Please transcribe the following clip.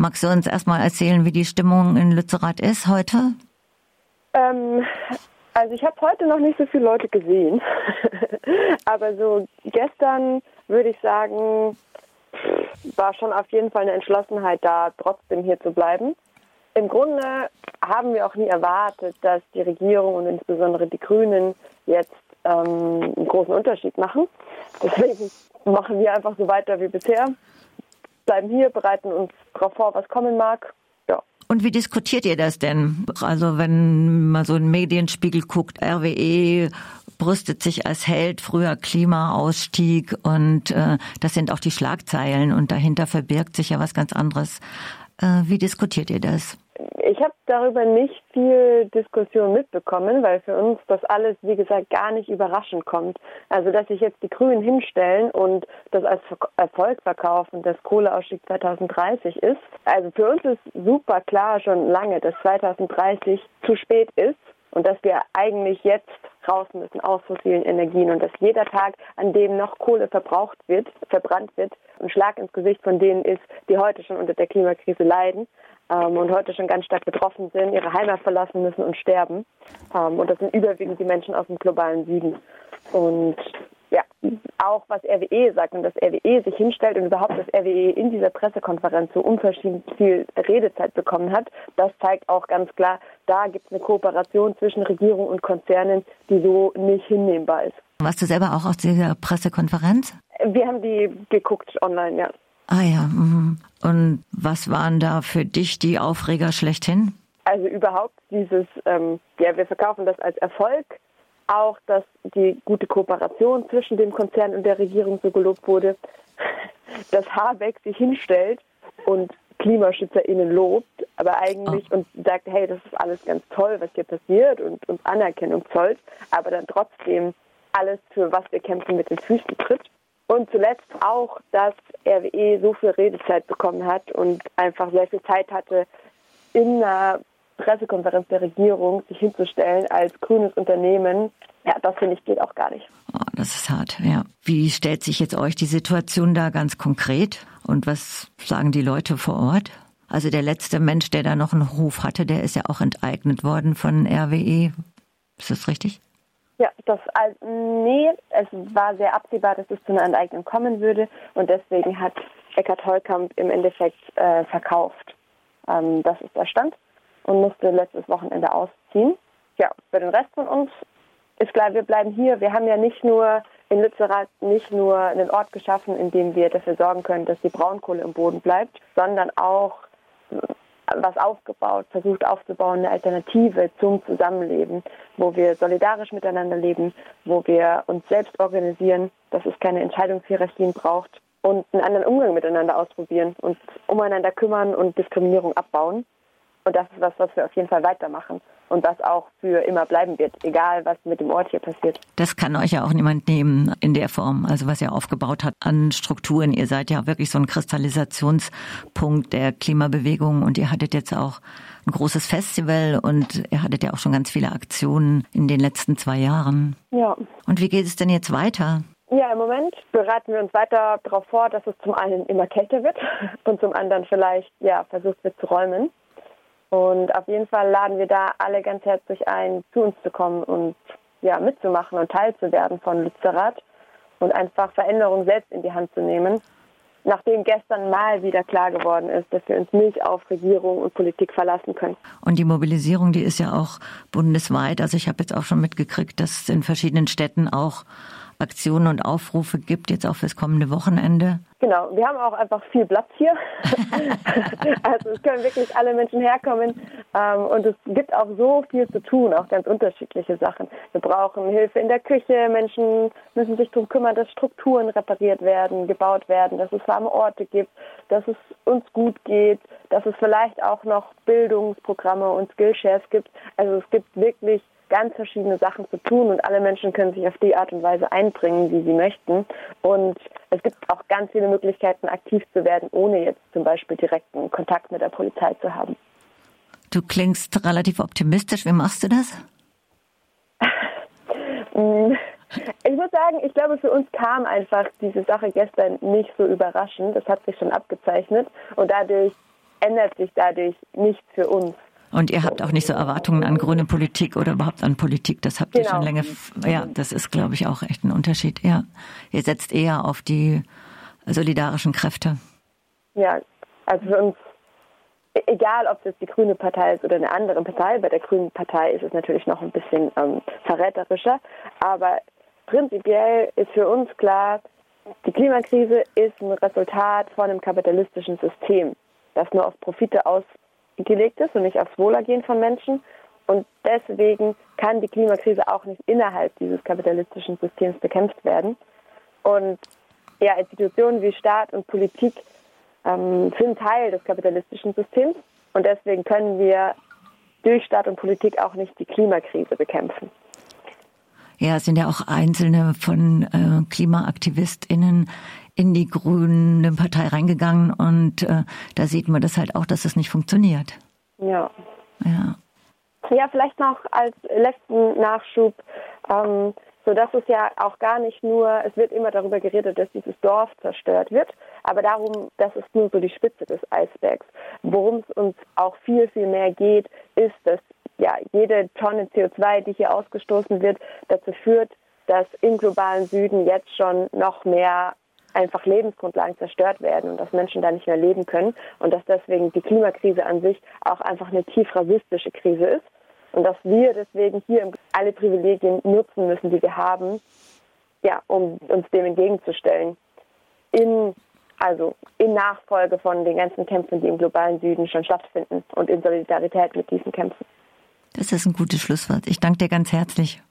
Magst du uns erstmal erzählen, wie die Stimmung in Lützerath ist heute? Ähm, also ich habe heute noch nicht so viele Leute gesehen, aber so gestern würde ich sagen, war schon auf jeden Fall eine Entschlossenheit da, trotzdem hier zu bleiben. Im Grunde haben wir auch nie erwartet, dass die Regierung und insbesondere die Grünen jetzt ähm, einen großen Unterschied machen. Deswegen machen wir einfach so weiter wie bisher, bleiben hier, bereiten uns darauf vor, was kommen mag. Ja. Und wie diskutiert ihr das denn? Also wenn man so einen Medienspiegel guckt, RWE brüstet sich als Held, früher Klimaausstieg und äh, das sind auch die Schlagzeilen und dahinter verbirgt sich ja was ganz anderes. Äh, wie diskutiert ihr das? Ich habe darüber nicht viel Diskussion mitbekommen, weil für uns das alles, wie gesagt, gar nicht überraschend kommt. Also, dass sich jetzt die Grünen hinstellen und das als Erfolg verkaufen, dass Kohleausstieg 2030 ist. Also für uns ist super klar schon lange, dass 2030 zu spät ist und dass wir eigentlich jetzt raus müssen aus fossilen Energien und dass jeder Tag, an dem noch Kohle verbraucht wird, verbrannt wird, ein Schlag ins Gesicht von denen ist, die heute schon unter der Klimakrise leiden ähm, und heute schon ganz stark betroffen sind, ihre Heimat verlassen müssen und sterben. Ähm, und das sind überwiegend die Menschen aus dem globalen Süden. Und ja, auch was RWE sagt und dass RWE sich hinstellt und überhaupt, dass RWE in dieser Pressekonferenz so unverschämt viel Redezeit bekommen hat, das zeigt auch ganz klar, da gibt es eine Kooperation zwischen Regierung und Konzernen, die so nicht hinnehmbar ist. Warst du selber auch aus dieser Pressekonferenz? Wir haben die geguckt online, ja. Ah ja. Mhm. Und was waren da für dich die Aufreger schlechthin? Also überhaupt dieses, ähm, ja, wir verkaufen das als Erfolg auch, dass die gute Kooperation zwischen dem Konzern und der Regierung so gelobt wurde, dass Habeck sich hinstellt und KlimaschützerInnen lobt, aber eigentlich oh. und sagt, hey, das ist alles ganz toll, was hier passiert und uns Anerkennung zollt, aber dann trotzdem alles, für was wir kämpfen, mit den Füßen tritt. Und zuletzt auch, dass RWE so viel Redezeit bekommen hat und einfach sehr viel Zeit hatte, in einer Pressekonferenz der Regierung sich hinzustellen als grünes Unternehmen, ja, das finde ich geht auch gar nicht. Oh, das ist hart, ja. Wie stellt sich jetzt euch die Situation da ganz konkret? Und was sagen die Leute vor Ort? Also der letzte Mensch, der da noch einen Hof hatte, der ist ja auch enteignet worden von RWE. Ist das richtig? Ja, das also, nee, es war sehr absehbar, dass es zu einer Enteignung kommen würde und deswegen hat Eckhard Heukamp im Endeffekt äh, verkauft. Ähm, das ist der Stand und musste letztes Wochenende ausziehen. Ja, für den Rest von uns ist klar, wir bleiben hier. Wir haben ja nicht nur in Lützerath nicht nur einen Ort geschaffen, in dem wir dafür sorgen können, dass die Braunkohle im Boden bleibt, sondern auch äh, was aufgebaut, versucht aufzubauen, eine Alternative zum Zusammenleben, wo wir solidarisch miteinander leben, wo wir uns selbst organisieren, dass es keine Entscheidungshierarchien braucht und einen anderen Umgang miteinander ausprobieren und umeinander kümmern und Diskriminierung abbauen. Und das ist was, was wir auf jeden Fall weitermachen und was auch für immer bleiben wird, egal was mit dem Ort hier passiert. Das kann euch ja auch niemand nehmen in der Form, also was ihr aufgebaut habt an Strukturen. Ihr seid ja wirklich so ein Kristallisationspunkt der Klimabewegung und ihr hattet jetzt auch ein großes Festival und ihr hattet ja auch schon ganz viele Aktionen in den letzten zwei Jahren. Ja. Und wie geht es denn jetzt weiter? Ja, im Moment bereiten wir uns weiter darauf vor, dass es zum einen immer kälter wird und zum anderen vielleicht ja versucht wird zu räumen. Und auf jeden Fall laden wir da alle ganz herzlich ein, zu uns zu kommen und ja, mitzumachen und teilzuwerden von Lützerath und einfach Veränderungen selbst in die Hand zu nehmen. Nachdem gestern mal wieder klar geworden ist, dass wir uns nicht auf Regierung und Politik verlassen können. Und die Mobilisierung, die ist ja auch bundesweit. Also ich habe jetzt auch schon mitgekriegt, dass in verschiedenen Städten auch Aktionen und Aufrufe gibt, jetzt auch fürs kommende Wochenende? Genau, wir haben auch einfach viel Platz hier. also es können wirklich alle Menschen herkommen ähm, und es gibt auch so viel zu tun, auch ganz unterschiedliche Sachen. Wir brauchen Hilfe in der Küche, Menschen müssen sich darum kümmern, dass Strukturen repariert werden, gebaut werden, dass es warme Orte gibt, dass es uns gut geht, dass es vielleicht auch noch Bildungsprogramme und Skillshares gibt. Also es gibt wirklich ganz verschiedene Sachen zu tun und alle Menschen können sich auf die Art und Weise einbringen, wie sie möchten. Und es gibt auch ganz viele Möglichkeiten, aktiv zu werden, ohne jetzt zum Beispiel direkten Kontakt mit der Polizei zu haben. Du klingst relativ optimistisch. Wie machst du das? Ich muss sagen, ich glaube, für uns kam einfach diese Sache gestern nicht so überraschend. Das hat sich schon abgezeichnet. Und dadurch ändert sich dadurch nichts für uns. Und ihr habt auch nicht so Erwartungen an grüne Politik oder überhaupt an Politik. Das habt ihr genau. schon länger. Ja, das ist, glaube ich, auch echt ein Unterschied. Ja, ihr setzt eher auf die solidarischen Kräfte. Ja, also für uns, egal ob das die Grüne Partei ist oder eine andere Partei, bei der Grünen Partei ist es natürlich noch ein bisschen ähm, verräterischer. Aber prinzipiell ist für uns klar, die Klimakrise ist ein Resultat von einem kapitalistischen System, das nur auf Profite aus gelegt ist und nicht aufs Wohlergehen von Menschen. Und deswegen kann die Klimakrise auch nicht innerhalb dieses kapitalistischen Systems bekämpft werden. Und ja, Institutionen wie Staat und Politik ähm, sind Teil des kapitalistischen Systems. Und deswegen können wir durch Staat und Politik auch nicht die Klimakrise bekämpfen. Ja, es sind ja auch einzelne von äh, KlimaaktivistInnen in die Grüne Partei reingegangen und äh, da sieht man das halt auch, dass es nicht funktioniert. Ja. Ja. Ja, vielleicht noch als letzten Nachschub, ähm, so dass es ja auch gar nicht nur, es wird immer darüber geredet, dass dieses Dorf zerstört wird, aber darum, das ist nur so die Spitze des Eisbergs. Worum es uns auch viel, viel mehr geht, ist, dass ja, jede Tonne CO2, die hier ausgestoßen wird, dazu führt, dass im globalen Süden jetzt schon noch mehr einfach Lebensgrundlagen zerstört werden und dass Menschen da nicht mehr leben können und dass deswegen die Klimakrise an sich auch einfach eine tief rassistische Krise ist und dass wir deswegen hier alle Privilegien nutzen müssen, die wir haben, ja, um uns dem entgegenzustellen. In, also in Nachfolge von den ganzen Kämpfen, die im globalen Süden schon stattfinden und in Solidarität mit diesen Kämpfen. Das ist ein gutes Schlusswort. Ich danke dir ganz herzlich.